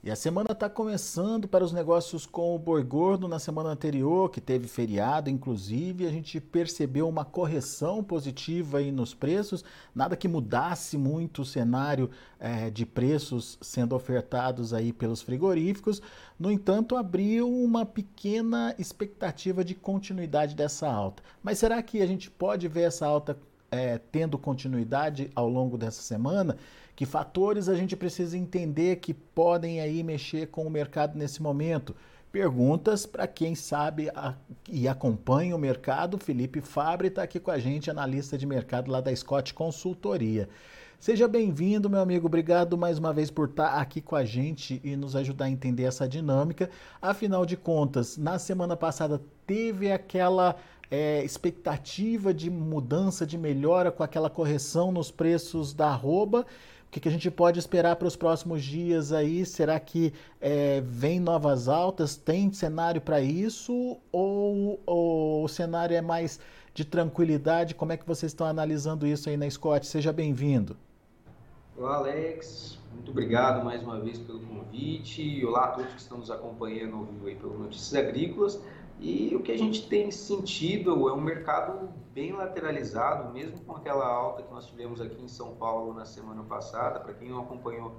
E a semana está começando para os negócios com o boi gordo. Na semana anterior, que teve feriado, inclusive, a gente percebeu uma correção positiva aí nos preços. Nada que mudasse muito o cenário é, de preços sendo ofertados aí pelos frigoríficos. No entanto, abriu uma pequena expectativa de continuidade dessa alta. Mas será que a gente pode ver essa alta é, tendo continuidade ao longo dessa semana? Que fatores a gente precisa entender que podem aí mexer com o mercado nesse momento? Perguntas para quem sabe a, e acompanha o mercado. Felipe Fabre está aqui com a gente, analista de mercado lá da Scott Consultoria. Seja bem-vindo, meu amigo. Obrigado mais uma vez por estar tá aqui com a gente e nos ajudar a entender essa dinâmica. Afinal de contas, na semana passada teve aquela é, expectativa de mudança, de melhora com aquela correção nos preços da arroba. O que, que a gente pode esperar para os próximos dias aí? Será que é, vem novas altas? Tem cenário para isso? Ou, ou, o cenário é mais de tranquilidade? Como é que vocês estão analisando isso aí na Scott? Seja bem-vindo. Olá, Alex. Muito obrigado mais uma vez pelo convite. Olá a todos que estão nos acompanhando ao vivo aí pelo Notícias Agrícolas. E o que a gente tem sentido é um mercado bem lateralizado, mesmo com aquela alta que nós tivemos aqui em São Paulo na semana passada. Para quem não acompanhou,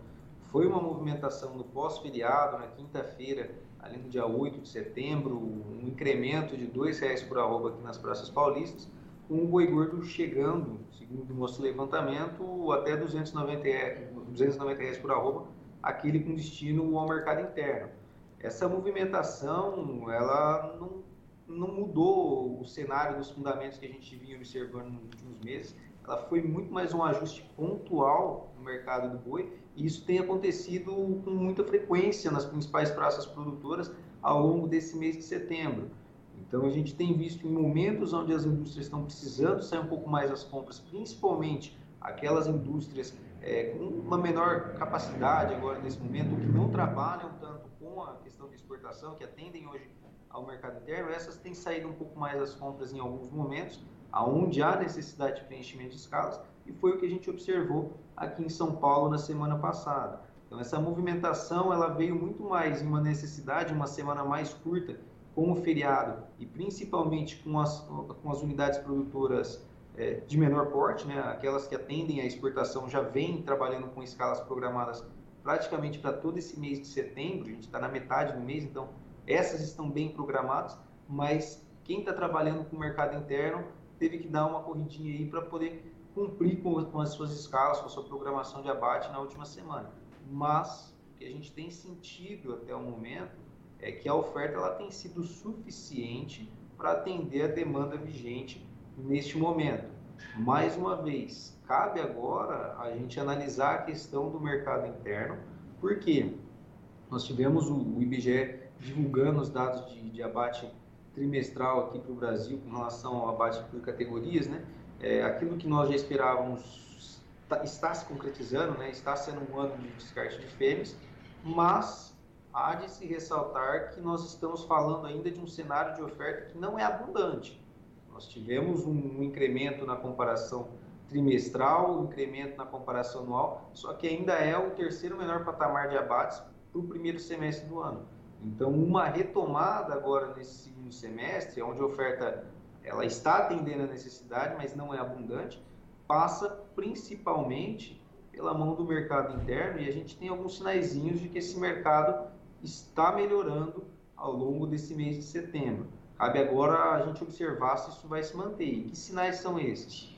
foi uma movimentação no pós-feriado, na quinta-feira, ali no dia 8 de setembro, um incremento de R$ reais por arroba aqui nas praças paulistas, com o boi gordo chegando, segundo o nosso levantamento, até 290 reais, 290 reais por arroba, aquele com destino ao mercado interno essa movimentação ela não, não mudou o cenário dos fundamentos que a gente vinha observando nos últimos meses. Ela foi muito mais um ajuste pontual no mercado do boi e isso tem acontecido com muita frequência nas principais praças produtoras ao longo desse mês de setembro. Então a gente tem visto em momentos onde as indústrias estão precisando sair um pouco mais das compras, principalmente aquelas indústrias é, com uma menor capacidade agora nesse momento, que não trabalham tanto com a questão de exportação, que atendem hoje ao mercado interno, essas têm saído um pouco mais das compras em alguns momentos, aonde há necessidade de preenchimento de escalas, e foi o que a gente observou aqui em São Paulo na semana passada. Então essa movimentação ela veio muito mais em uma necessidade, uma semana mais curta, com o feriado e principalmente com as, com as unidades produtoras é, de menor porte, né, aquelas que atendem à exportação já vêm trabalhando com escalas programadas praticamente para todo esse mês de setembro, a gente está na metade do mês, então essas estão bem programadas, mas quem está trabalhando com o mercado interno teve que dar uma corridinha aí para poder cumprir com, com, as suas escalas, com a sua programação de abate na última semana. Mas o que a gente tem sentido até o momento é que a oferta ela tem sido suficiente para atender a demanda vigente neste momento. Mais uma vez, cabe agora a gente analisar a questão do mercado interno, porque nós tivemos o, IBGE divulgando os dados de, de abate trimestral aqui para o Brasil com relação ao abate por categorias, né? É, aquilo que nós já esperávamos está, está se concretizando, né? Está sendo um ano de descarte de fêmeas, mas há de se ressaltar que nós estamos falando ainda de um cenário de oferta que não é abundante. Nós tivemos um incremento na comparação trimestral, um incremento na comparação anual, só que ainda é o terceiro menor patamar de abates para o primeiro semestre do ano. Então, uma retomada agora nesse segundo semestre, onde a oferta ela está atendendo a necessidade, mas não é abundante, passa principalmente pela mão do mercado interno e a gente tem alguns sinaizinhos de que esse mercado está melhorando ao longo desse mês de setembro. Cabe agora a gente observar se isso vai se manter. Que sinais são esses?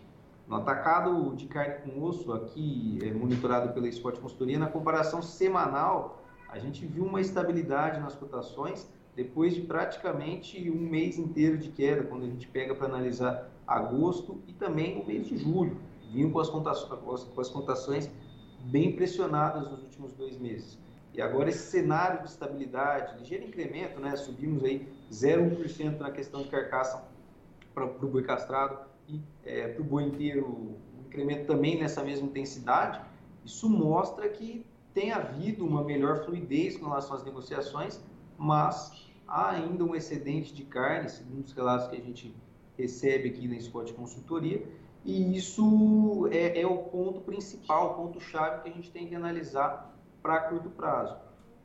No atacado de carne com osso, aqui é, monitorado pela Sport Consultoria, na comparação semanal, a gente viu uma estabilidade nas cotações depois de praticamente um mês inteiro de queda, quando a gente pega para analisar agosto e também o mês de julho. Vinham com as cotações bem pressionadas nos últimos dois meses. E agora esse cenário de estabilidade, ligeiro incremento, né? subimos aí 0,1% na questão de carcaça para o boi castrado, e é, para o boi inteiro um incremento também nessa mesma intensidade, isso mostra que tem havido uma melhor fluidez com relação às negociações, mas há ainda um excedente de carne, segundo os relatos que a gente recebe aqui na Scott Consultoria, e isso é, é o ponto principal, o ponto-chave que a gente tem que analisar para curto prazo.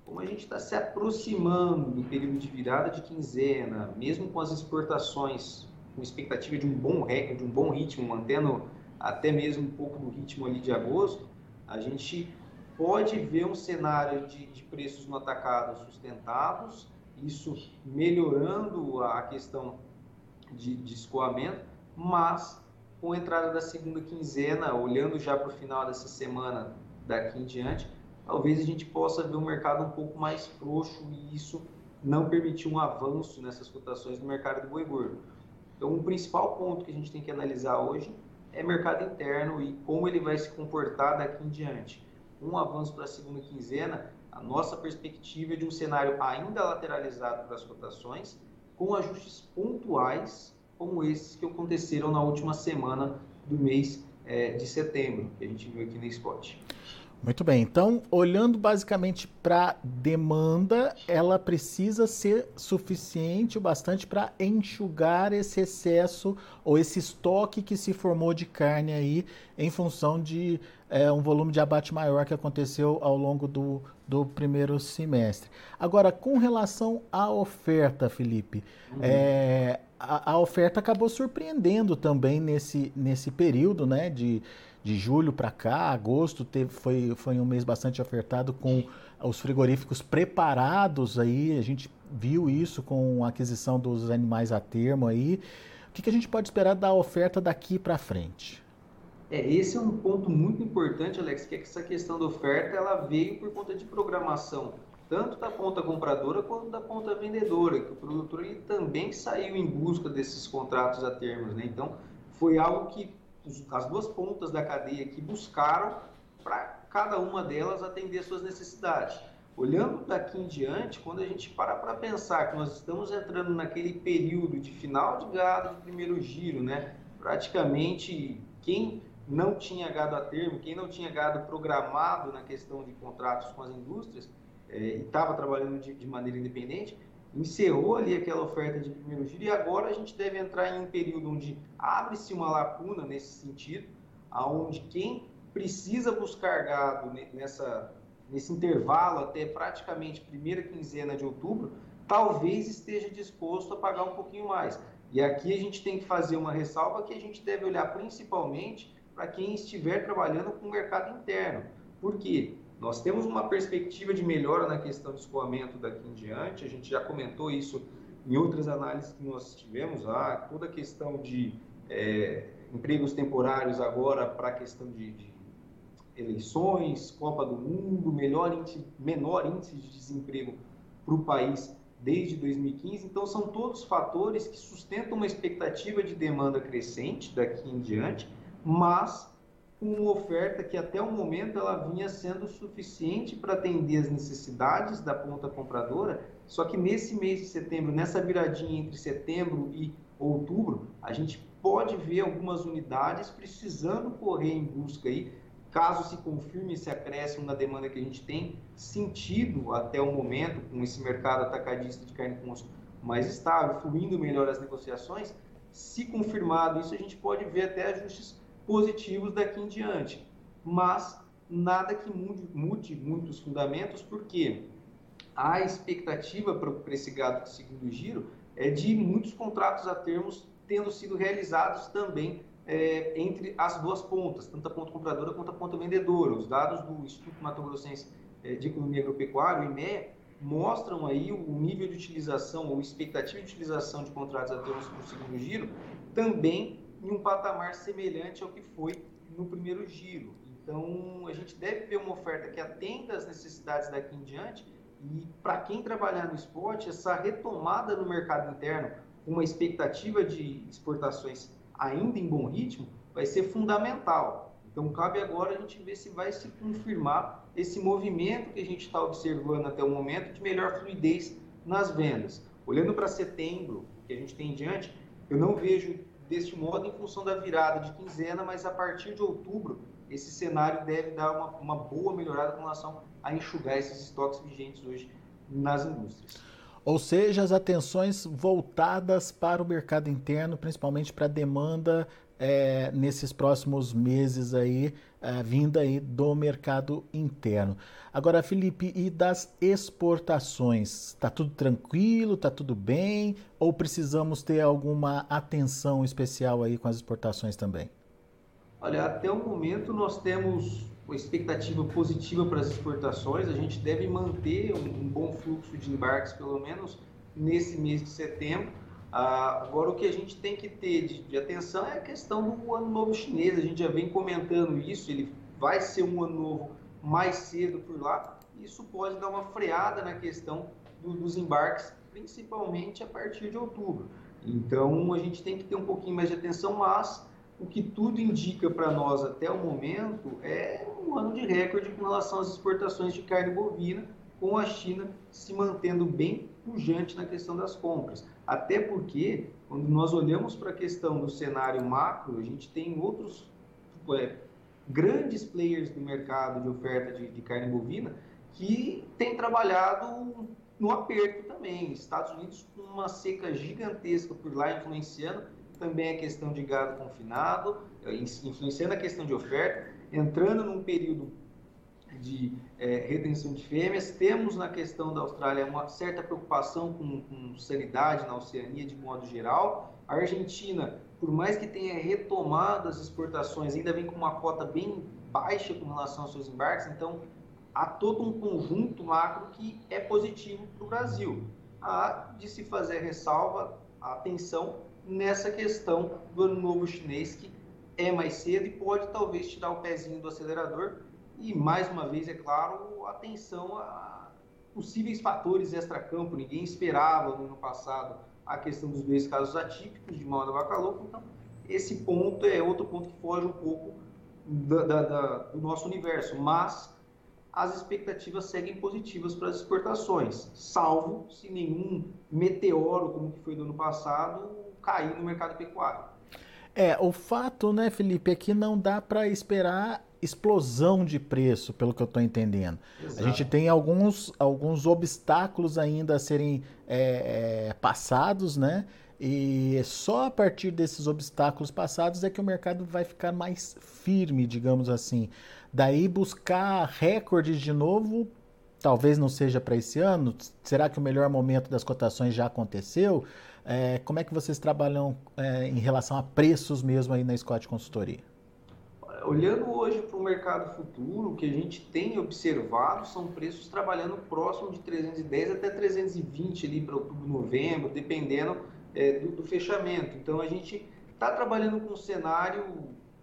como a gente está se aproximando do período de virada de quinzena, mesmo com as exportações com expectativa de um bom de um bom ritmo, mantendo até mesmo um pouco do ritmo ali de agosto, a gente pode ver um cenário de, de preços no atacado sustentados, isso melhorando a questão de, de escoamento, mas com a entrada da segunda quinzena, olhando já para o final dessa semana daqui em diante, talvez a gente possa ver um mercado um pouco mais frouxo e isso não permitir um avanço nessas cotações do mercado do boi gordo. Então, o principal ponto que a gente tem que analisar hoje é mercado interno e como ele vai se comportar daqui em diante. Um avanço para a segunda quinzena, a nossa perspectiva é de um cenário ainda lateralizado para as cotações, com ajustes pontuais como esses que aconteceram na última semana do mês é, de setembro, que a gente viu aqui no Spot. Muito bem, então, olhando basicamente para demanda, ela precisa ser suficiente o bastante para enxugar esse excesso ou esse estoque que se formou de carne aí em função de é, um volume de abate maior que aconteceu ao longo do, do primeiro semestre. Agora, com relação à oferta, Felipe, uhum. é, a, a, oferta acabou surpreendendo também nesse, nesse período né, de de julho para cá, agosto teve, foi, foi um mês bastante ofertado com os frigoríficos preparados aí, a gente viu isso com a aquisição dos animais a termo aí. O que, que a gente pode esperar da oferta daqui para frente? É, esse é um ponto muito importante, Alex, que, é que essa questão da oferta ela veio por conta de programação, tanto da ponta compradora quanto da ponta vendedora, que o produtor ele também saiu em busca desses contratos a termos, né? Então, foi algo que as duas pontas da cadeia que buscaram para cada uma delas atender suas necessidades. Olhando daqui em diante, quando a gente para para pensar que nós estamos entrando naquele período de final de gado de primeiro giro, né? Praticamente quem não tinha gado a termo, quem não tinha gado programado na questão de contratos com as indústrias é, e estava trabalhando de, de maneira independente, encerrou ali aquela oferta de primeiro giro e agora a gente deve entrar em um período onde abre-se uma lacuna nesse sentido, aonde quem precisa buscar gado nessa, nesse intervalo até praticamente primeira quinzena de outubro, talvez esteja disposto a pagar um pouquinho mais. E aqui a gente tem que fazer uma ressalva que a gente deve olhar principalmente para quem estiver trabalhando com o mercado interno. Por quê? Nós temos uma perspectiva de melhora na questão de escoamento daqui em diante, a gente já comentou isso em outras análises que nós tivemos, ah, toda a questão de é, empregos temporários agora para a questão de, de, eleições, Copa do Mundo, melhor índice, menor índice de desemprego para o país desde 2015. Então, são todos fatores que sustentam uma expectativa de demanda crescente daqui em diante, mas com uma oferta que até o momento ela vinha sendo suficiente para atender as necessidades da ponta compradora, só que nesse mês de setembro, nessa viradinha entre setembro e outubro, a gente pode ver algumas unidades precisando correr em busca aí, caso se confirme esse acréscimo na demanda que a gente tem sentido até o momento, com esse mercado atacadista de carne com osso mais estável, fluindo melhor as negociações, se confirmado isso, a gente pode ver até ajustes positivos daqui em diante. Mas nada que mude, mude muitos fundamentos, porque a expectativa para esse gado segundo giro é de muitos contratos a termos tendo sido realizados também é, entre as duas pontas, tanto a ponta compradora quanto a ponta vendedora. Os dados do Instituto Mato Grossense é, de Economia Agropecuária, o IME, mostram aí o nível de utilização ou expectativa de utilização de contratos a termos para o segundo giro também em um patamar semelhante ao que foi no primeiro giro. Então, a gente deve ver uma oferta que atenda às necessidades daqui em diante e para quem trabalhar no esporte, essa retomada no mercado interno, uma expectativa de exportações ainda em bom ritmo, vai ser fundamental. Então, cabe agora a gente ver se vai se confirmar esse movimento que a gente está observando até o momento de melhor fluidez nas vendas. Olhando para setembro, que a gente tem em diante, eu não vejo deste modo em função da virada de quinzena, mas a partir de outubro esse cenário deve dar uma, uma boa melhorada com relação a enxugar esses estoques vigentes hoje nas indústrias. Ou seja, as atenções voltadas para o mercado interno, principalmente para a demanda é, nesses próximos meses aí, vinda aí do mercado interno. Agora, Felipe, e das exportações? Está tudo tranquilo? Está tudo bem? Ou precisamos ter alguma atenção especial aí com as exportações também? Olha, até o momento nós temos uma expectativa positiva para as exportações. A gente deve manter um bom fluxo de embarques, pelo menos nesse mês de setembro ah, agora, o que a gente tem que ter de, de, atenção é a questão do ano novo chinês. A gente já vem comentando isso, ele vai ser um ano novo mais cedo por lá. Isso pode dar uma freada na questão do, dos embarques, principalmente a partir de outubro. Então, a gente tem que ter um pouquinho mais de atenção, mas o que tudo indica para nós até o momento é um ano de recorde com relação às exportações de carne bovina, com a China se mantendo bem pujante na questão das compras. Até porque, quando nós olhamos para a questão do cenário macro, a gente tem outros é, grandes players do mercado de oferta de, de carne bovina que têm trabalhado no aperto também. Estados Unidos com uma seca gigantesca por lá, influenciando também a questão de gado confinado, é, influenciando a questão de oferta, entrando num período de é, retenção de fêmeas. Temos na questão da Austrália uma certa preocupação com, com, sanidade na Oceania de modo geral. A Argentina, por mais que tenha retomado as exportações, ainda vem com uma cota bem baixa com relação aos seus embarques. Então, há todo um conjunto macro que é positivo para o Brasil. Há de se fazer ressalva, atenção nessa questão do ano novo chinês, que é mais cedo e pode talvez tirar o pezinho do acelerador e, mais uma vez, é claro, atenção a possíveis fatores extra-campo. Ninguém esperava no ano passado a questão dos dois casos atípicos de vaca louca. Então, esse ponto é outro ponto que foge um pouco da, da, da, do nosso universo. Mas as expectativas seguem positivas para as exportações, salvo se nenhum meteoro, como que foi do ano passado, cair no mercado pecuário. É, o fato, né, Felipe, é que não dá para esperar explosão de preço, pelo que eu estou entendendo. Exato. A gente tem alguns, alguns obstáculos ainda a serem é, é, passados, né? E só a partir desses obstáculos passados é que o mercado vai ficar mais firme, digamos assim. Daí buscar recordes de novo, talvez não seja para esse ano. Será que o melhor momento das cotações já aconteceu? É, como é que vocês trabalham é, em relação a preços mesmo aí na Scott Consultoria? Olhando hoje para o mercado futuro, o que a gente tem observado são preços trabalhando próximo de 310 até 320 ali para outubro, novembro, dependendo é, do, do, fechamento. Então a gente está trabalhando com um cenário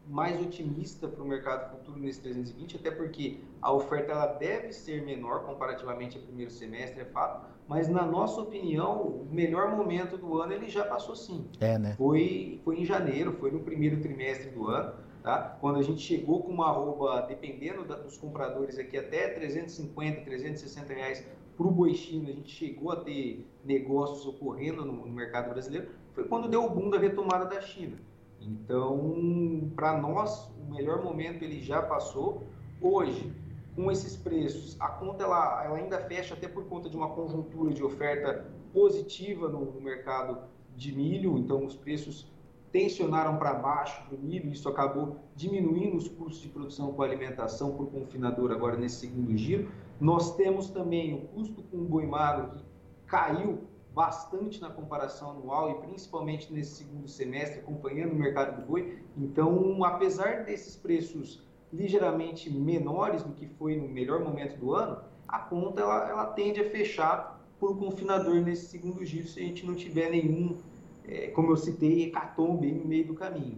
mais otimista para o mercado futuro nesse 320, até porque a oferta ela deve ser menor comparativamente ao primeiro semestre, é fato, mas na nossa opinião, o melhor momento do ano ele já passou sim. É, né? Foi, foi em janeiro, foi no primeiro trimestre do ano. Tá? Quando a gente chegou com uma arroba, dependendo da, dos compradores aqui, até 350, 360 reais para o boi chino, a gente chegou a ter negócios ocorrendo no, no mercado brasileiro, foi quando deu o boom da retomada da China. Então, para nós, o melhor momento ele já passou. Hoje, com esses preços, a conta ela, ela ainda fecha até por conta de uma conjuntura de oferta positiva no, no mercado de milho, então os preços tensionaram para baixo do milho, isso acabou diminuindo os custos de produção com alimentação por confinador agora nesse segundo giro. Nós temos também o custo com o boi magro que caiu bastante na comparação anual e principalmente nesse segundo semestre, acompanhando o mercado do boi. Então, apesar desses preços ligeiramente menores do que foi no melhor momento do ano, a conta ela, ela tende a fechar por confinador nesse segundo giro se a gente não tiver nenhum é, como eu citei, hecatombe no meio do caminho.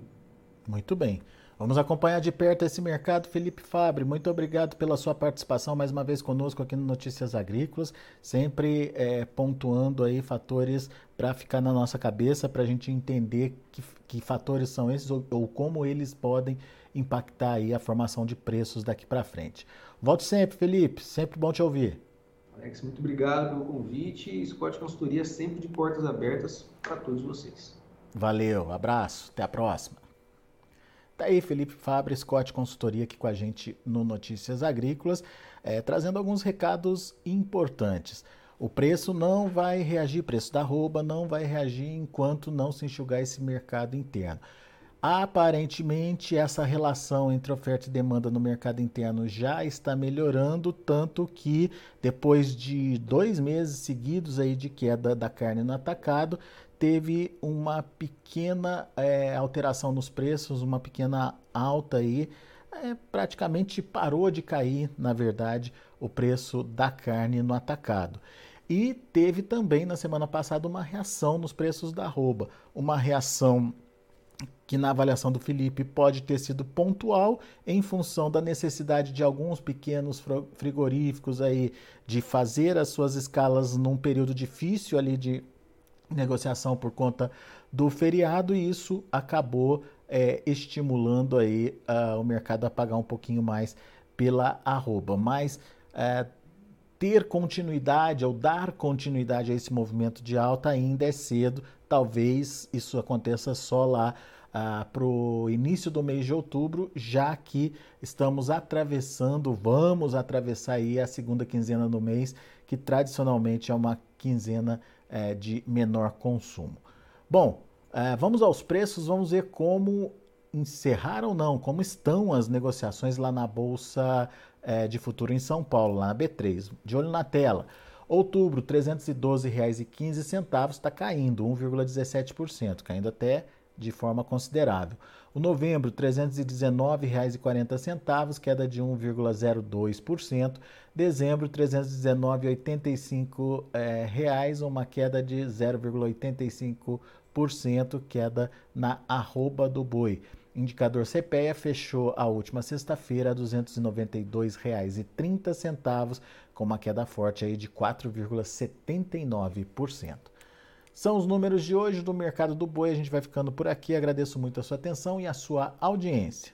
Muito bem. Vamos acompanhar de perto esse mercado. Felipe Fabre, muito obrigado pela sua participação mais uma vez conosco aqui no Notícias Agrícolas, sempre é, pontuando aí fatores para ficar na nossa cabeça, para a gente entender que, que, fatores são esses ou, ou, como eles podem impactar aí a formação de preços daqui para frente. Volte sempre, Felipe, sempre bom te ouvir. Alex, muito obrigado pelo convite. Scott Consultoria sempre de portas abertas para todos vocês. Valeu, abraço, até a próxima. Tá aí Felipe Fabre, Scott Consultoria aqui com a gente no Notícias Agrícolas, é, trazendo alguns recados importantes. O preço não vai reagir, preço da roupa não vai reagir enquanto não se enxugar esse mercado interno. Aparentemente, essa relação entre oferta e demanda no mercado interno já está melhorando, tanto que depois de dois meses seguidos aí de queda da carne no atacado, teve uma pequena é, alteração nos preços, uma pequena alta aí, é, praticamente parou de cair, na verdade, o preço da carne no atacado. E teve também na semana passada uma reação nos preços da arroba, uma reação que na avaliação do Felipe pode ter sido pontual em função da necessidade de alguns pequenos frigoríficos aí de fazer as suas escalas num período difícil ali de negociação por conta do feriado e isso acabou é, estimulando aí uh, o mercado a pagar um pouquinho mais pela arroba. Mas é, ter continuidade ou dar continuidade a esse movimento de alta ainda é cedo. Talvez isso aconteça só lá ah, para o início do mês de outubro, já que estamos atravessando, vamos atravessar aí a segunda quinzena do mês, que tradicionalmente é uma quinzena eh, de menor consumo. Bom, eh, vamos aos preços, vamos ver como encerrar ou não, como estão as negociações lá na Bolsa eh, de Futuro em São Paulo, lá na B3. De olho na tela. Outubro, R$ 312,15 está caindo 1,17%, caindo até de forma considerável. O novembro, R$ 319,40, queda de 1,02%. Dezembro, R$ 319,85, é, reais, uma queda de 0,85%, queda na arroba do boi. Indicador CPEA fechou a última sexta-feira a R$ 292,30, com uma queda forte aí de 4,79%. São os números de hoje do mercado do boi. A gente vai ficando por aqui. Agradeço muito a sua atenção e a sua audiência.